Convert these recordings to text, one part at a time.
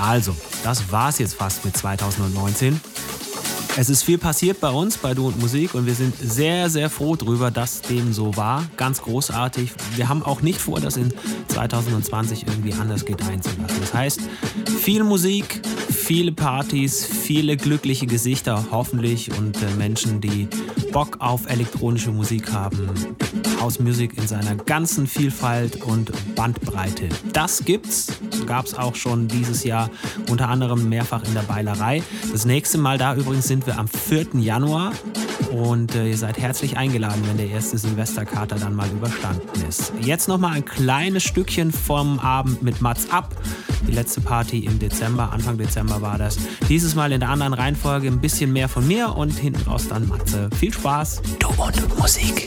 Also, das war's jetzt fast mit 2019. Es ist viel passiert bei uns, bei Du und Musik, und wir sind sehr, sehr froh darüber, dass dem so war. Ganz großartig. Wir haben auch nicht vor, das in 2020 irgendwie anders gedeihen zu lassen. Das heißt, viel Musik, viele Partys, viele glückliche Gesichter hoffentlich und äh, Menschen, die Bock auf elektronische Musik haben. House Music in seiner ganzen Vielfalt und Bandbreite. Das gibt's, gab es auch schon dieses Jahr, unter anderem mehrfach in der Beilerei. Das nächste Mal da übrigens sind wir am 4. Januar und äh, ihr seid herzlich eingeladen, wenn der erste Silvesterkater dann mal überstanden ist. Jetzt nochmal ein kleines Stückchen vom Abend mit Mats ab. Die letzte Party im Dezember, Anfang Dezember war das. Dieses Mal in der anderen Reihenfolge ein bisschen mehr von mir und hinten raus dann Matze. Viel Spaß. Du und Musik.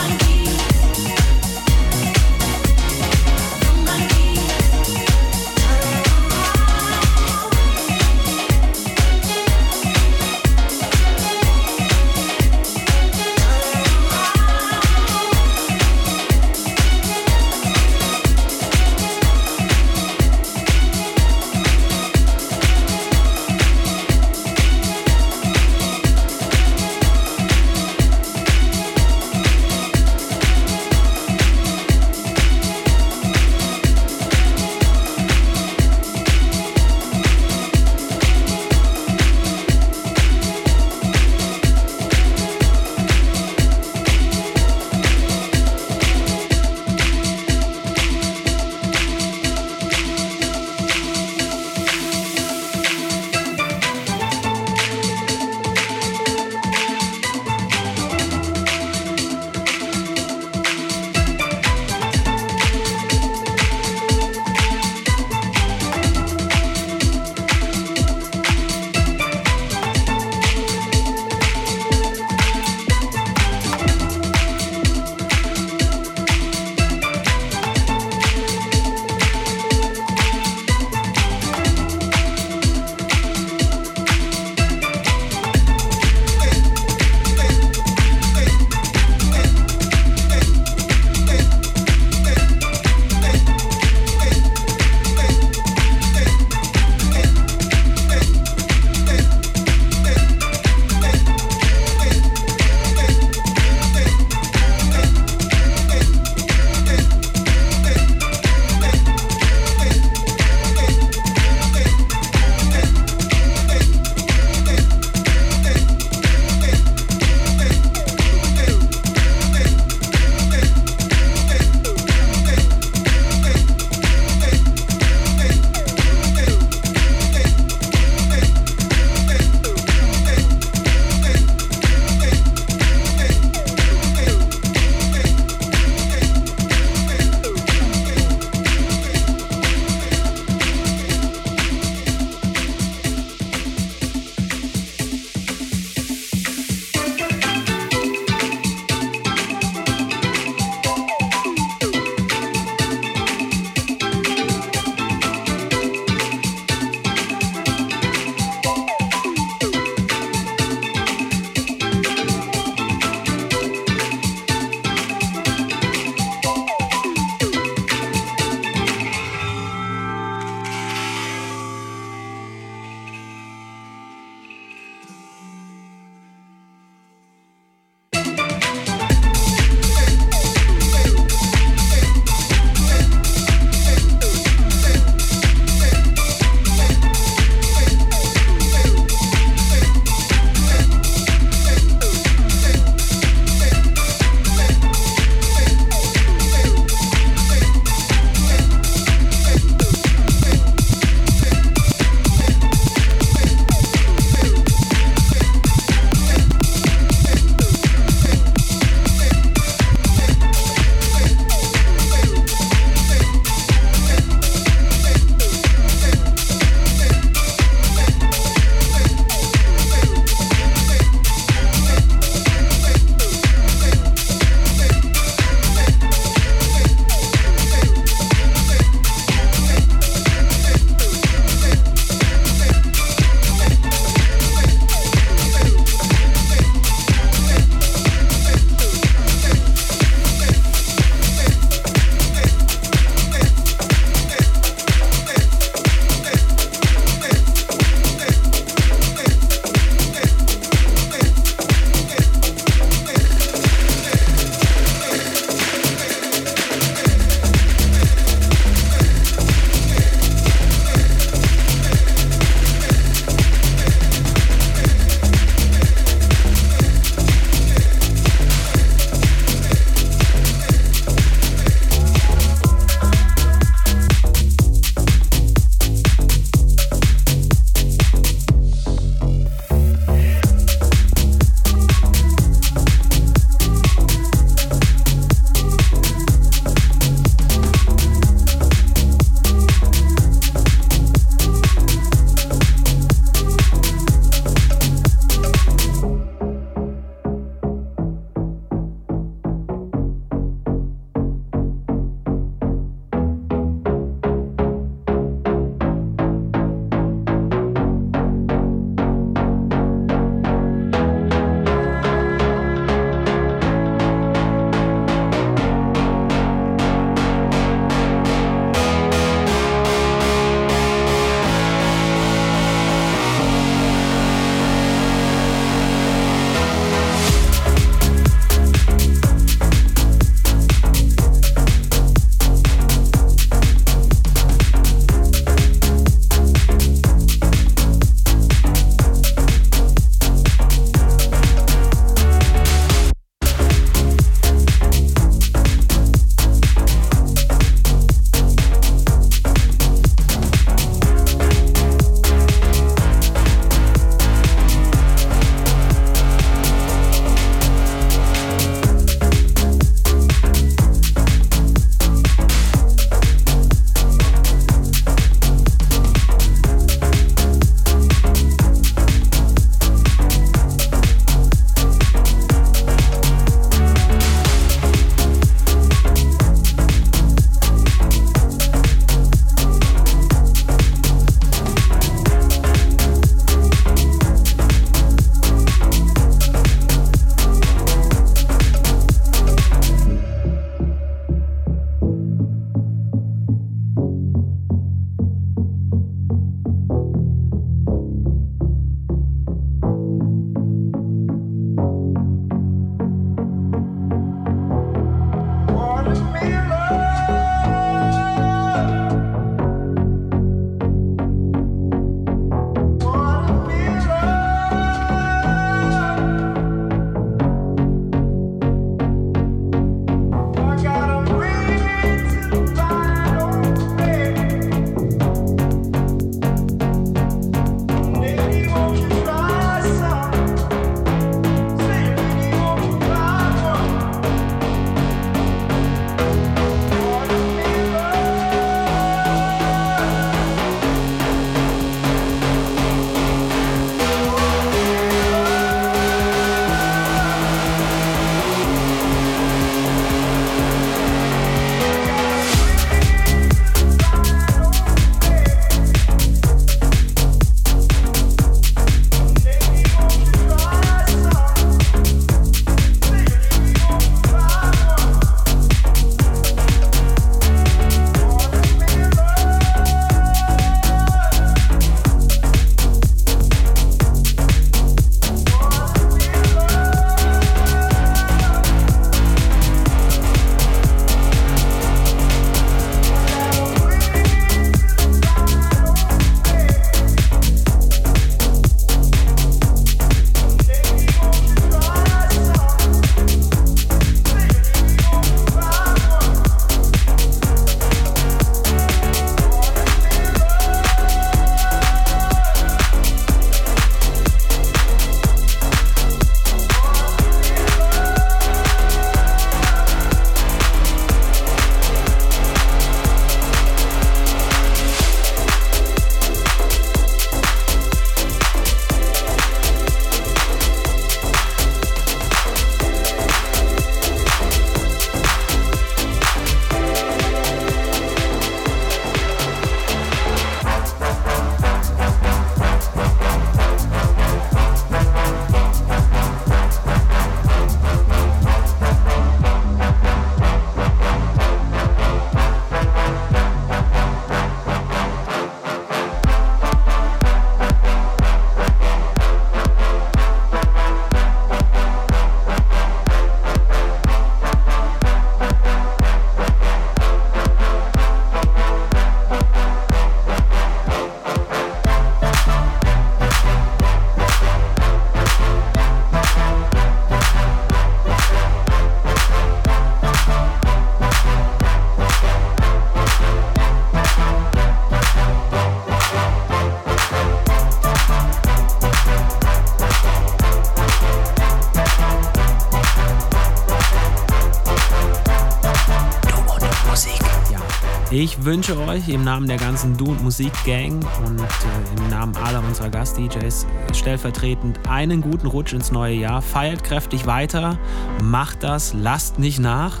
Wünsche euch im Namen der ganzen Du und Musik Gang und äh, im Namen aller unserer Gast-DJs stellvertretend einen guten Rutsch ins neue Jahr. Feiert kräftig weiter, macht das, lasst nicht nach.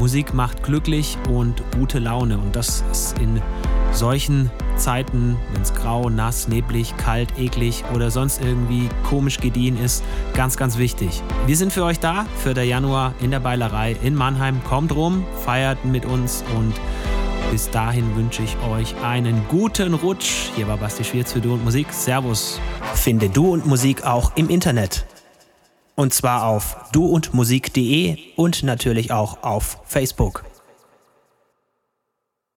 Musik macht glücklich und gute Laune und das ist in solchen Zeiten, wenn es grau, nass, neblig, kalt, eklig oder sonst irgendwie komisch gediehen ist, ganz, ganz wichtig. Wir sind für euch da, für der Januar in der Beilerei in Mannheim. Kommt rum, feiert mit uns und bis dahin wünsche ich euch einen guten Rutsch. Hier war Basti Schwierz für Du und Musik. Servus. Finde Du und Musik auch im Internet. Und zwar auf duundmusik.de und natürlich auch auf Facebook.